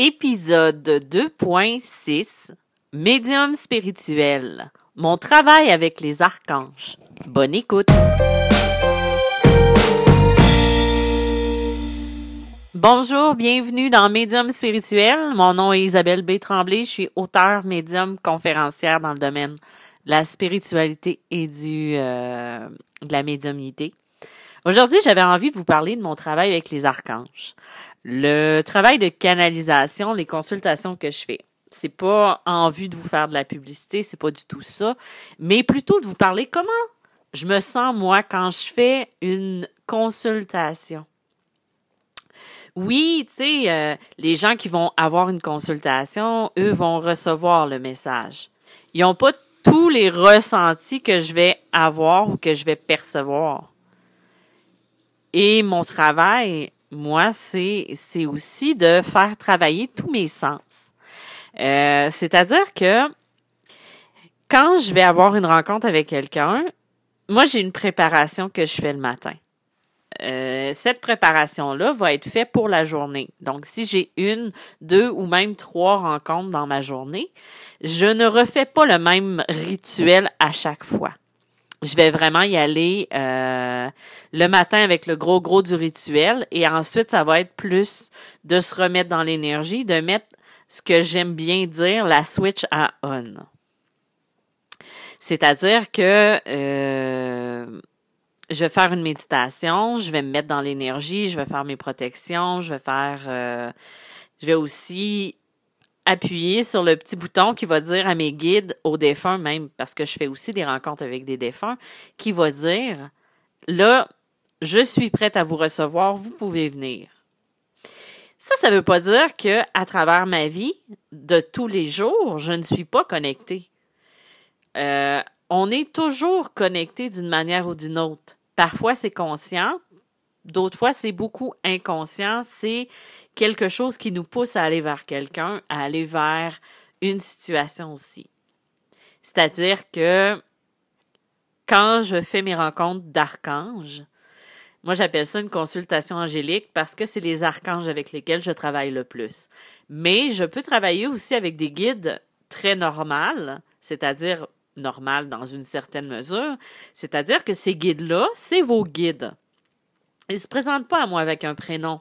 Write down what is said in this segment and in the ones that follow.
Épisode 2.6 Médium spirituel. Mon travail avec les archanges. Bonne écoute. Bonjour, bienvenue dans Médium spirituel. Mon nom est Isabelle B. Tremblay. Je suis auteur, médium, conférencière dans le domaine de la spiritualité et du, euh, de la médiumnité. Aujourd'hui, j'avais envie de vous parler de mon travail avec les archanges. Le travail de canalisation, les consultations que je fais. C'est pas en vue de vous faire de la publicité, c'est pas du tout ça, mais plutôt de vous parler comment je me sens moi quand je fais une consultation. Oui, tu sais, euh, les gens qui vont avoir une consultation, eux vont recevoir le message. Ils n'ont pas tous les ressentis que je vais avoir ou que je vais percevoir. Et mon travail, moi, c'est, c'est aussi de faire travailler tous mes sens. Euh, c'est-à-dire que quand je vais avoir une rencontre avec quelqu'un, moi, j'ai une préparation que je fais le matin. Euh, cette préparation-là va être faite pour la journée. Donc, si j'ai une, deux ou même trois rencontres dans ma journée, je ne refais pas le même rituel à chaque fois je vais vraiment y aller euh, le matin avec le gros gros du rituel et ensuite ça va être plus de se remettre dans l'énergie, de mettre ce que j'aime bien dire la switch à on. C'est-à-dire que euh, je vais faire une méditation, je vais me mettre dans l'énergie, je vais faire mes protections, je vais faire euh, je vais aussi appuyer sur le petit bouton qui va dire à mes guides, aux défunts même, parce que je fais aussi des rencontres avec des défunts, qui va dire, là, je suis prête à vous recevoir, vous pouvez venir. Ça, ça ne veut pas dire que à travers ma vie de tous les jours, je ne suis pas connectée. Euh, on est toujours connecté d'une manière ou d'une autre. Parfois, c'est conscient, d'autres fois, c'est beaucoup inconscient. C'est quelque chose qui nous pousse à aller vers quelqu'un, à aller vers une situation aussi. C'est-à-dire que quand je fais mes rencontres d'archanges, moi j'appelle ça une consultation angélique parce que c'est les archanges avec lesquels je travaille le plus. Mais je peux travailler aussi avec des guides très normales, c'est-à-dire normal dans une certaine mesure, c'est-à-dire que ces guides-là, c'est vos guides. Ils se présentent pas à moi avec un prénom.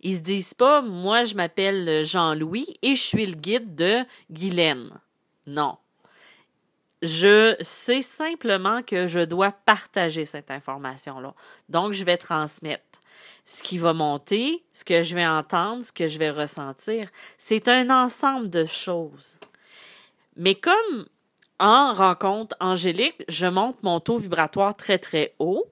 Ils se disent pas, moi, je m'appelle Jean-Louis et je suis le guide de Guylaine. Non. Je sais simplement que je dois partager cette information-là. Donc, je vais transmettre ce qui va monter, ce que je vais entendre, ce que je vais ressentir. C'est un ensemble de choses. Mais comme en rencontre angélique, je monte mon taux vibratoire très, très haut.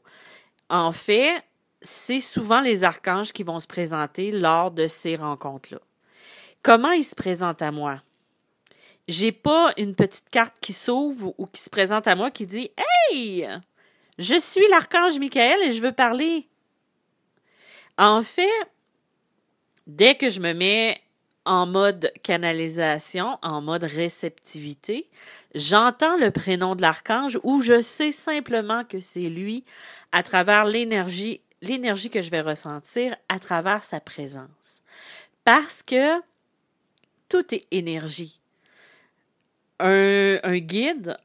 En fait, c'est souvent les archanges qui vont se présenter lors de ces rencontres-là. Comment ils se présentent à moi? J'ai pas une petite carte qui s'ouvre ou qui se présente à moi qui dit Hey! Je suis l'archange Michael et je veux parler. En fait, dès que je me mets en mode canalisation, en mode réceptivité, j'entends le prénom de l'archange ou je sais simplement que c'est lui à travers l'énergie l'énergie que je vais ressentir à travers sa présence. Parce que tout est énergie. Un, guide,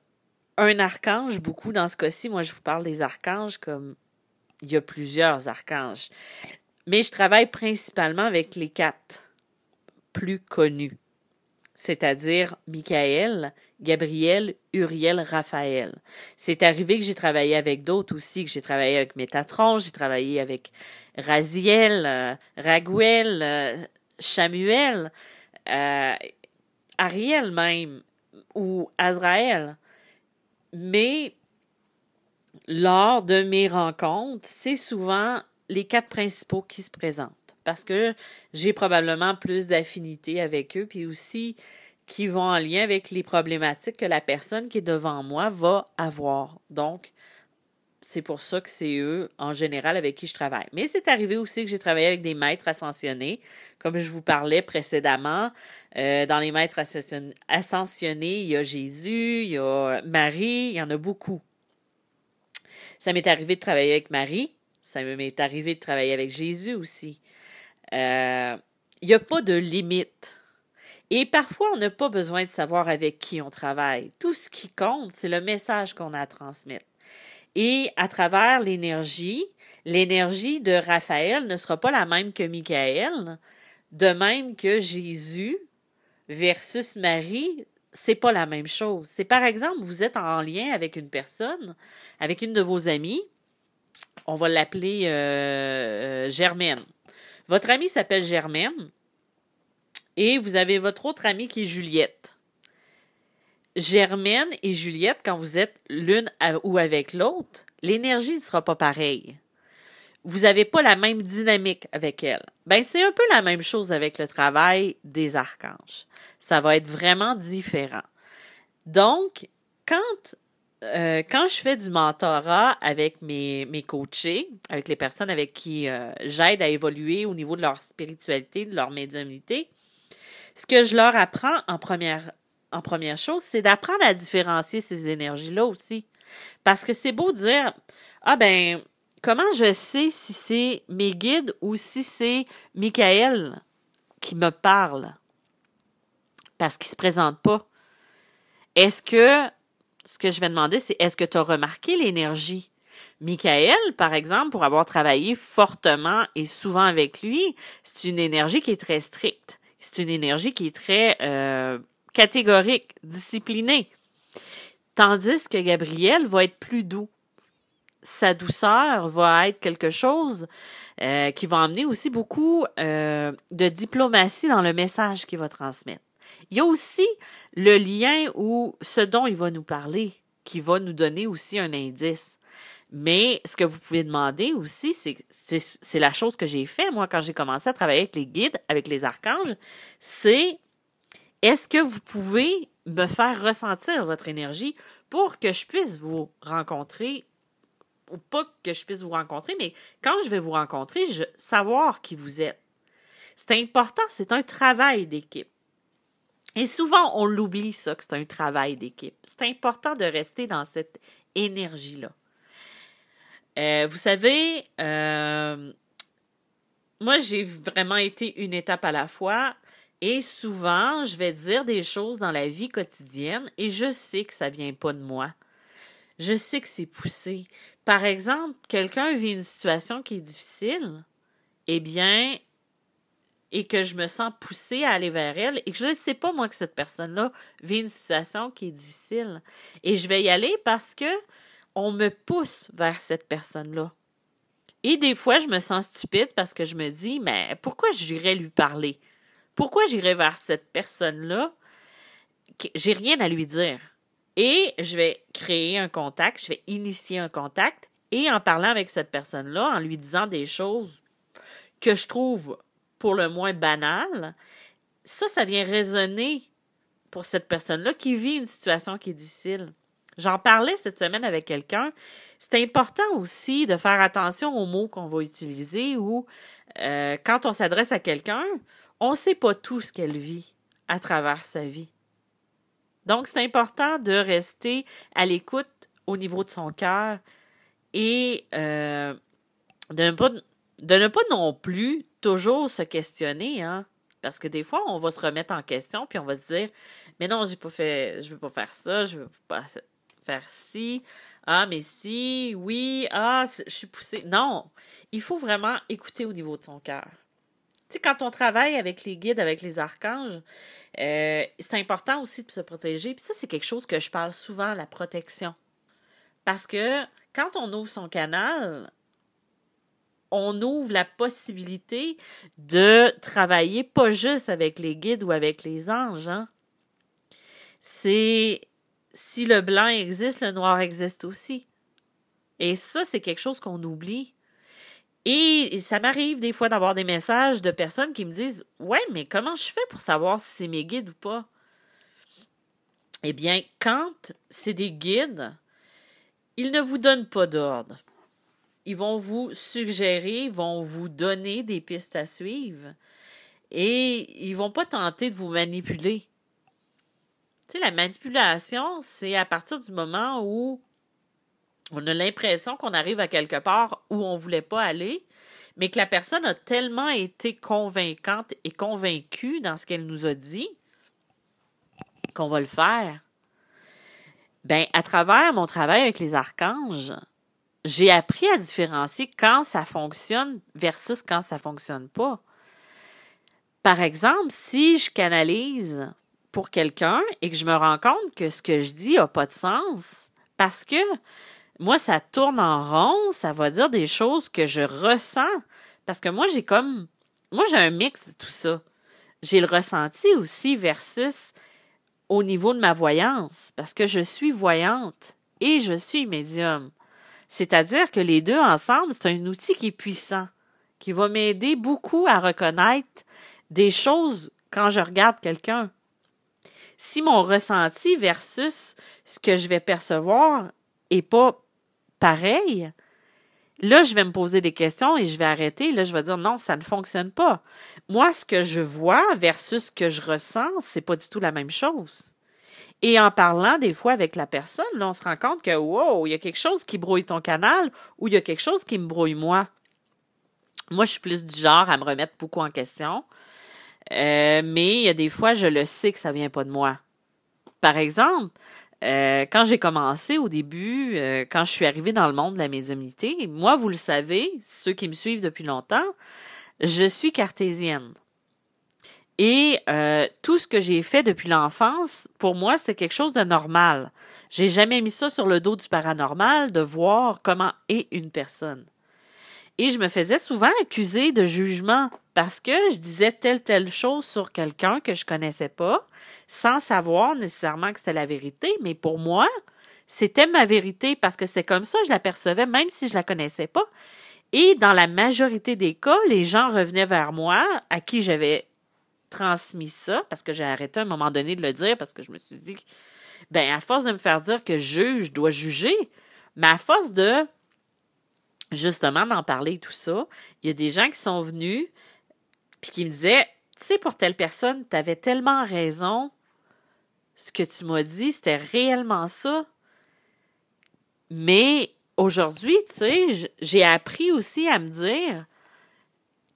un archange, beaucoup dans ce cas-ci, moi je vous parle des archanges comme il y a plusieurs archanges. Mais je travaille principalement avec les quatre plus connus, c'est-à-dire Michael, Gabriel, Uriel, Raphaël. C'est arrivé que j'ai travaillé avec d'autres aussi, que j'ai travaillé avec Métatron, j'ai travaillé avec Raziel, euh, Raguel, euh, Samuel, euh, Ariel même, ou Azraël. Mais lors de mes rencontres, c'est souvent les quatre principaux qui se présentent parce que j'ai probablement plus d'affinité avec eux, puis aussi qui vont en lien avec les problématiques que la personne qui est devant moi va avoir. Donc, c'est pour ça que c'est eux, en général, avec qui je travaille. Mais c'est arrivé aussi que j'ai travaillé avec des maîtres ascensionnés, comme je vous parlais précédemment. Euh, dans les maîtres ascensionnés, il y a Jésus, il y a Marie, il y en a beaucoup. Ça m'est arrivé de travailler avec Marie, ça m'est arrivé de travailler avec Jésus aussi. Euh, il n'y a pas de limite. Et parfois, on n'a pas besoin de savoir avec qui on travaille. Tout ce qui compte, c'est le message qu'on a à transmettre. Et à travers l'énergie, l'énergie de Raphaël ne sera pas la même que Michael, de même que Jésus versus Marie, c'est pas la même chose. C'est par exemple, vous êtes en lien avec une personne, avec une de vos amies, on va l'appeler euh, euh, Germaine. Votre amie s'appelle Germaine et vous avez votre autre amie qui est Juliette. Germaine et Juliette, quand vous êtes l'une ou avec l'autre, l'énergie ne sera pas pareille. Vous n'avez pas la même dynamique avec elle. Ben, c'est un peu la même chose avec le travail des archanges. Ça va être vraiment différent. Donc, quand euh, quand je fais du mentorat avec mes, mes coachés, avec les personnes avec qui euh, j'aide à évoluer au niveau de leur spiritualité, de leur médiumnité, ce que je leur apprends en première, en première chose, c'est d'apprendre à différencier ces énergies-là aussi. Parce que c'est beau dire, ah ben, comment je sais si c'est mes guides ou si c'est Michael qui me parle? Parce qu'il se présente pas. Est-ce que ce que je vais demander, c'est est-ce que tu as remarqué l'énergie? Michael, par exemple, pour avoir travaillé fortement et souvent avec lui, c'est une énergie qui est très stricte. C'est une énergie qui est très euh, catégorique, disciplinée. Tandis que Gabriel va être plus doux. Sa douceur va être quelque chose euh, qui va emmener aussi beaucoup euh, de diplomatie dans le message qu'il va transmettre. Il y a aussi le lien ou ce dont il va nous parler, qui va nous donner aussi un indice. Mais ce que vous pouvez demander aussi, c'est la chose que j'ai fait, moi, quand j'ai commencé à travailler avec les guides, avec les archanges, c'est est-ce que vous pouvez me faire ressentir votre énergie pour que je puisse vous rencontrer, ou pas que je puisse vous rencontrer, mais quand je vais vous rencontrer, je, savoir qui vous êtes. C'est important, c'est un travail d'équipe. Et souvent, on l'oublie, ça, que c'est un travail d'équipe. C'est important de rester dans cette énergie-là. Euh, vous savez, euh, moi, j'ai vraiment été une étape à la fois. Et souvent, je vais dire des choses dans la vie quotidienne et je sais que ça vient pas de moi. Je sais que c'est poussé. Par exemple, quelqu'un vit une situation qui est difficile. Eh bien, et que je me sens poussée à aller vers elle et que je ne sais pas, moi, que cette personne-là vit une situation qui est difficile. Et je vais y aller parce que on me pousse vers cette personne-là. Et des fois, je me sens stupide parce que je me dis, mais pourquoi j'irais lui parler? Pourquoi j'irais vers cette personne-là? J'ai rien à lui dire? Et je vais créer un contact, je vais initier un contact et en parlant avec cette personne-là, en lui disant des choses que je trouve pour le moins banal, ça, ça vient résonner pour cette personne-là qui vit une situation qui est difficile. J'en parlais cette semaine avec quelqu'un. C'est important aussi de faire attention aux mots qu'on va utiliser ou euh, quand on s'adresse à quelqu'un, on ne sait pas tout ce qu'elle vit à travers sa vie. Donc, c'est important de rester à l'écoute au niveau de son cœur et euh, de, ne pas, non plus toujours se questionner, hein. Parce que des fois, on va se remettre en question, puis on va se dire, mais non, j'ai pas fait, je veux pas faire ça, je veux pas faire ci. Ah, mais si, oui, ah, je suis poussée. Non, il faut vraiment écouter au niveau de son cœur. Tu sais, quand on travaille avec les guides, avec les archanges, euh, c'est important aussi de se protéger. Puis ça, c'est quelque chose que je parle souvent, la protection. Parce que quand on ouvre son canal, on ouvre la possibilité de travailler pas juste avec les guides ou avec les anges. Hein. C'est si le blanc existe, le noir existe aussi. Et ça, c'est quelque chose qu'on oublie. Et ça m'arrive des fois d'avoir des messages de personnes qui me disent Ouais, mais comment je fais pour savoir si c'est mes guides ou pas? Eh bien, quand c'est des guides, ils ne vous donnent pas d'ordre ils vont vous suggérer, vont vous donner des pistes à suivre et ils vont pas tenter de vous manipuler. Tu sais, la manipulation, c'est à partir du moment où on a l'impression qu'on arrive à quelque part où on voulait pas aller, mais que la personne a tellement été convaincante et convaincue dans ce qu'elle nous a dit qu'on va le faire. Ben, à travers mon travail avec les archanges, j'ai appris à différencier quand ça fonctionne versus quand ça fonctionne pas. Par exemple, si je canalise pour quelqu'un et que je me rends compte que ce que je dis a pas de sens, parce que moi, ça tourne en rond, ça va dire des choses que je ressens. Parce que moi, j'ai comme. Moi, j'ai un mix de tout ça. J'ai le ressenti aussi versus au niveau de ma voyance, parce que je suis voyante et je suis médium. C'est-à-dire que les deux ensemble, c'est un outil qui est puissant, qui va m'aider beaucoup à reconnaître des choses quand je regarde quelqu'un. Si mon ressenti versus ce que je vais percevoir est pas pareil, là, je vais me poser des questions et je vais arrêter. Là, je vais dire non, ça ne fonctionne pas. Moi, ce que je vois versus ce que je ressens, c'est pas du tout la même chose. Et en parlant des fois avec la personne, là, on se rend compte que wow, il y a quelque chose qui brouille ton canal ou il y a quelque chose qui me brouille moi. Moi, je suis plus du genre à me remettre beaucoup en question. Euh, mais il y a des fois, je le sais que ça vient pas de moi. Par exemple, euh, quand j'ai commencé au début, euh, quand je suis arrivée dans le monde de la médiumnité, moi, vous le savez, ceux qui me suivent depuis longtemps, je suis cartésienne. Et tout ce que j'ai fait depuis l'enfance, pour moi, c'était quelque chose de normal. J'ai jamais mis ça sur le dos du paranormal de voir comment est une personne. Et je me faisais souvent accuser de jugement parce que je disais telle telle chose sur quelqu'un que je connaissais pas, sans savoir nécessairement que c'était la vérité, mais pour moi, c'était ma vérité parce que c'est comme ça que je la percevais, même si je la connaissais pas. Et dans la majorité des cas, les gens revenaient vers moi à qui j'avais transmis ça, parce que j'ai arrêté à un moment donné de le dire, parce que je me suis dit, ben, à force de me faire dire que je juge, je dois juger, mais à force de justement d'en parler tout ça, il y a des gens qui sont venus puis qui me disaient Tu sais, pour telle personne, tu avais tellement raison. Ce que tu m'as dit, c'était réellement ça. Mais aujourd'hui, tu sais, j'ai appris aussi à me dire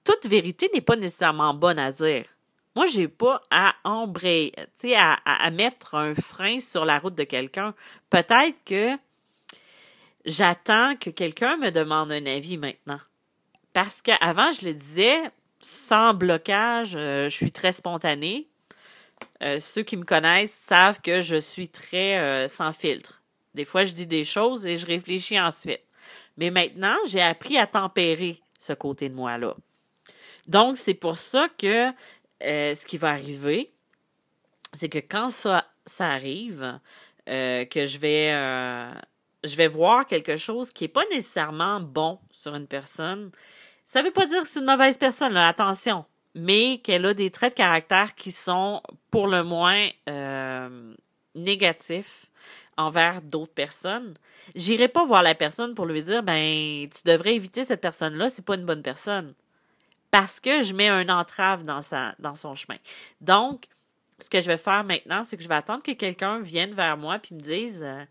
toute vérité n'est pas nécessairement bonne à dire. Moi, j'ai pas à embrayer, tu sais, à, à, mettre un frein sur la route de quelqu'un. Peut-être que j'attends que quelqu'un me demande un avis maintenant. Parce qu'avant, je le disais, sans blocage, euh, je suis très spontanée. Euh, ceux qui me connaissent savent que je suis très euh, sans filtre. Des fois, je dis des choses et je réfléchis ensuite. Mais maintenant, j'ai appris à tempérer ce côté de moi-là. Donc, c'est pour ça que ce qui va arriver, c'est que quand ça, ça arrive, que je vais je vais voir quelque chose qui n'est pas nécessairement bon sur une personne. Ça veut pas dire que c'est une mauvaise personne, là, attention, mais qu'elle a des traits de caractère qui sont pour le moins euh, négatifs envers d'autres personnes. J'irai pas voir la personne pour lui dire ben tu devrais éviter cette personne-là, c'est pas une bonne personne. Parce que je mets un entrave dans sa dans son chemin. Donc, ce que je vais faire maintenant, c'est que je vais attendre que quelqu'un vienne vers moi puis me dise euh,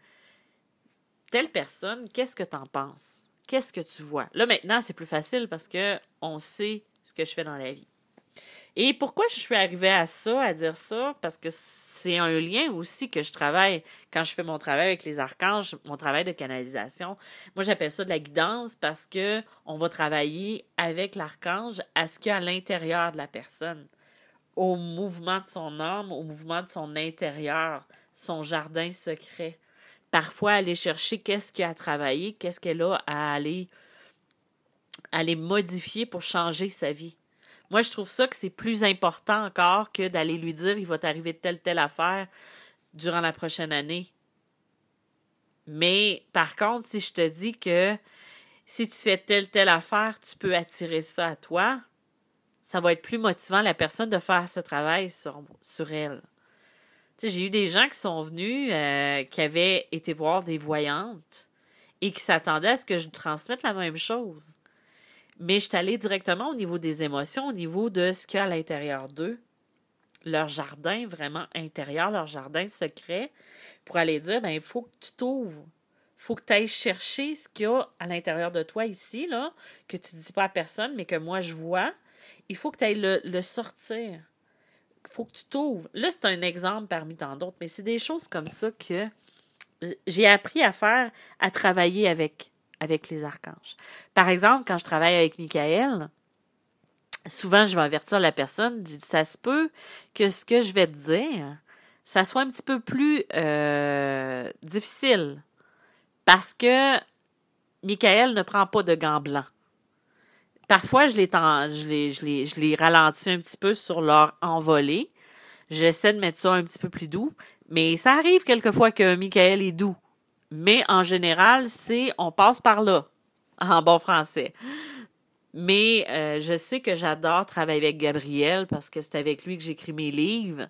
telle personne, qu'est-ce que tu en penses? Qu'est-ce que tu vois? Là, maintenant, c'est plus facile parce que on sait ce que je fais dans la vie. Et pourquoi je suis arrivée à ça, à dire ça? Parce que c'est un lien aussi que je travaille quand je fais mon travail avec les archanges, mon travail de canalisation. Moi, j'appelle ça de la guidance parce que on va travailler avec l'archange à ce qu'il y a à l'intérieur de la personne, au mouvement de son âme, au mouvement de son intérieur, son jardin secret parfois aller chercher qu'est-ce qu'il a à travailler, qu'est-ce qu'elle a à aller, aller modifier pour changer sa vie. Moi, je trouve ça que c'est plus important encore que d'aller lui dire il va t'arriver telle telle affaire durant la prochaine année. Mais par contre, si je te dis que si tu fais telle telle affaire, tu peux attirer ça à toi, ça va être plus motivant la personne de faire ce travail sur elle j'ai eu des gens qui sont venus, euh, qui avaient été voir des voyantes et qui s'attendaient à ce que je transmette la même chose. Mais je suis allée directement au niveau des émotions, au niveau de ce qu'il y a à l'intérieur d'eux, leur jardin vraiment intérieur, leur jardin secret, pour aller dire, ben, il faut que tu t'ouvres. faut que tu ailles chercher ce qu'il y a à l'intérieur de toi ici, là, que tu ne dis pas à personne, mais que moi je vois. Il faut que tu ailles le, le sortir. Faut que tu t'ouvres. Là, c'est un exemple parmi tant d'autres, mais c'est des choses comme ça que j'ai appris à faire, à travailler avec, avec les archanges. Par exemple, quand je travaille avec Michael, souvent je vais avertir la personne, je dis ça se peut que ce que je vais te dire, ça soit un petit peu plus euh, difficile parce que Michael ne prend pas de gants blancs. Parfois, je les, ralentis un petit peu sur leur envolée. J'essaie de mettre ça un petit peu plus doux. Mais ça arrive quelquefois que Michael est doux. Mais en général, c'est on passe par là, en bon français. Mais euh, je sais que j'adore travailler avec Gabriel parce que c'est avec lui que j'écris mes livres.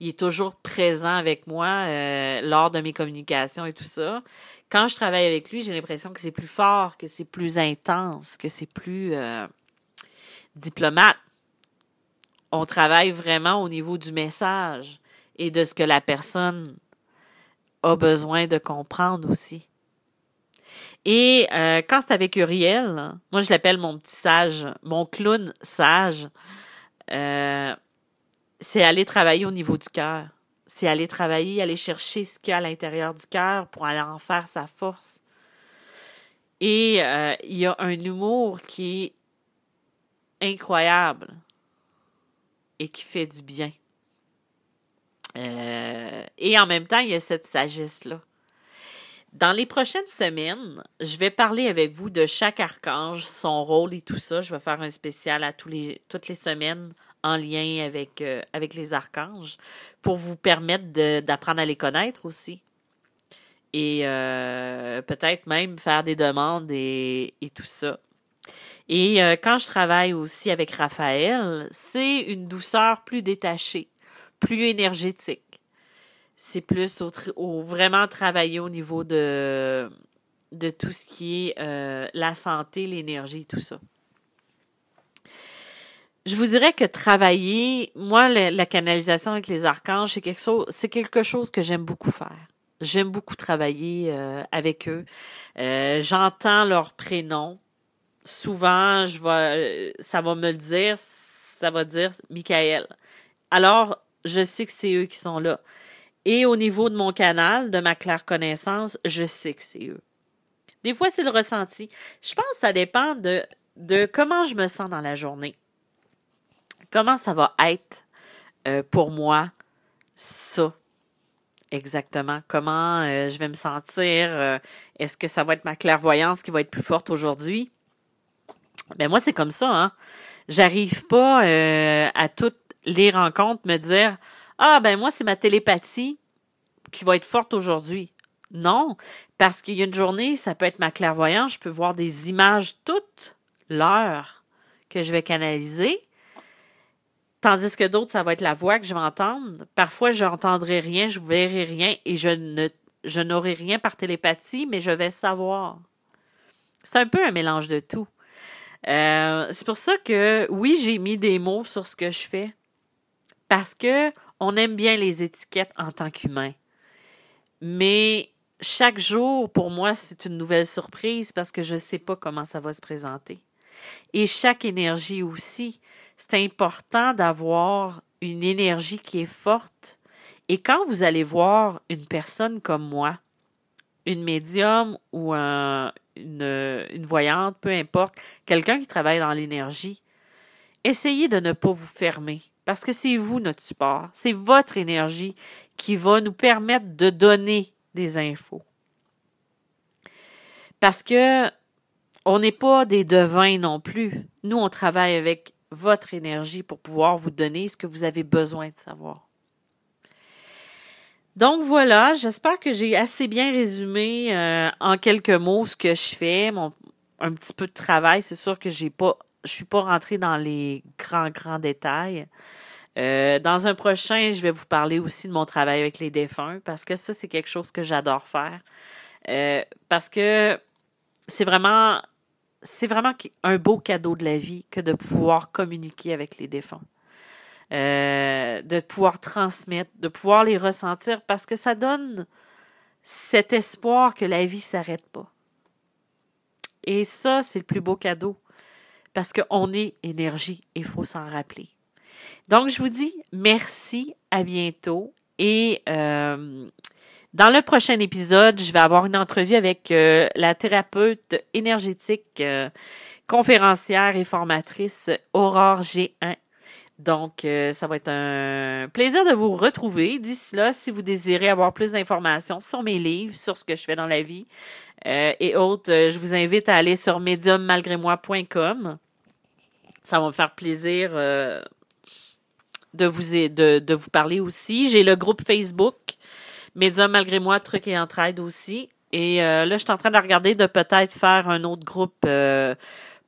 Il est toujours présent avec moi euh, lors de mes communications et tout ça quand je travaille avec lui, j'ai l'impression que c'est plus fort, que c'est plus intense, que c'est plus euh, diplomate. On travaille vraiment au niveau du message et de ce que la personne a besoin de comprendre aussi. Et euh, quand c'est avec Uriel, moi je l'appelle mon petit sage, mon clown sage, euh, c'est aller travailler au niveau du cœur c'est aller travailler, aller chercher ce qu'il y a à l'intérieur du cœur pour aller en faire sa force. Et euh, il y a un humour qui est incroyable et qui fait du bien. Euh, et en même temps, il y a cette sagesse-là. Dans les prochaines semaines, je vais parler avec vous de chaque archange, son rôle et tout ça. Je vais faire un spécial à tous les, toutes les semaines en lien avec, euh, avec les archanges pour vous permettre d'apprendre à les connaître aussi. Et euh, peut-être même faire des demandes et, tout ça. Et euh, quand je travaille aussi avec Raphaël, c'est une douceur plus détachée, plus énergétique. C'est plus au, vraiment travailler au niveau de, de tout ce qui est la santé, l'énergie, tout ça je vous dirais que travailler, moi, la, canalisation avec les archanges, c'est quelque chose, c'est quelque chose que j'aime beaucoup faire. J'aime beaucoup travailler euh, avec eux. Euh, j'entends leur prénom. Souvent, je vais, ça va me le dire, ça va dire Michael. Alors, je sais que c'est eux qui sont là. Et au niveau de mon canal, de ma claire connaissance, je sais que c'est eux. Des fois, c'est le ressenti. Je pense que ça dépend de, de comment je me sens dans la journée comment ça va être euh, pour moi ça exactement? Comment euh, je vais me sentir euh, est-ce que ça va être ma clairvoyance qui va être plus forte aujourd'hui? Ben moi c'est comme ça hein. J'arrive pas à toutes les rencontres me dire ah ben moi c'est ma télépathie qui va être forte aujourd'hui non parce qu'il y a une journée ça peut être ma clairvoyance je peux voir des images toute l'heure que je vais canaliser Tandis que d'autres, ça va être la voix que je vais entendre. Parfois, je n'entendrai rien, je verrai rien et je ne je n'aurai rien par télépathie, mais je vais savoir. C'est un peu un mélange de tout. Euh, c'est pour ça que oui, j'ai mis des mots sur ce que je fais. Parce que on aime bien les étiquettes en tant qu'humain. Mais chaque jour, pour moi, c'est une nouvelle surprise parce que je ne sais pas comment ça va se présenter. Et chaque énergie aussi c'est important d'avoir une énergie qui est forte. Et quand vous allez voir une personne comme moi, une médium ou une, une voyante, peu importe, quelqu'un qui travaille dans l'énergie, essayez de ne pas vous fermer parce que c'est vous notre support, c'est votre énergie qui va nous permettre de donner des infos. Parce que on n'est pas des devins non plus. Nous, on travaille avec votre énergie pour pouvoir vous donner ce que vous avez besoin de savoir. Donc voilà, j'espère que j'ai assez bien résumé euh, en quelques mots ce que je fais, mon un petit peu de travail. C'est sûr que j'ai pas, je suis pas rentrée dans les grands grands détails. Euh, dans un prochain, je vais vous parler aussi de mon travail avec les défunts parce que ça c'est quelque chose que j'adore faire euh, parce que c'est vraiment c'est vraiment un beau cadeau de la vie que de pouvoir communiquer avec les défunts. Euh, de pouvoir transmettre, de pouvoir les ressentir parce que ça donne cet espoir que la vie s'arrête pas. Et ça, c'est le plus beau cadeau. Parce qu'on est énergie, il faut s'en rappeler. Donc, je vous dis merci, à bientôt. Et euh, dans le prochain épisode, je vais avoir une entrevue avec euh, la thérapeute énergétique, euh, conférencière et formatrice Aurore G1 donc, euh, ça va être un plaisir de vous retrouver. D'ici là, si vous désirez avoir plus d'informations sur mes livres, sur ce que je fais dans la vie euh, et autres, euh, je vous invite à aller sur mediummalgrémoi.com. Ça va me faire plaisir de vous de, de vous parler aussi. J'ai le groupe Facebook Medium malgré moi, trucs et entraide aussi. Et là, je suis en train de regarder de peut-être faire un autre groupe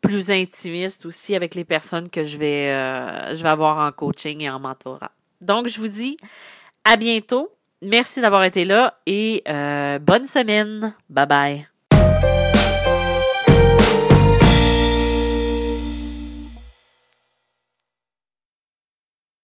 plus intimiste aussi avec les personnes que je vais, euh, je vais avoir en coaching et en mentorat. Donc, je vous dis à bientôt. Merci d'avoir été là et euh, bonne semaine. Bye bye.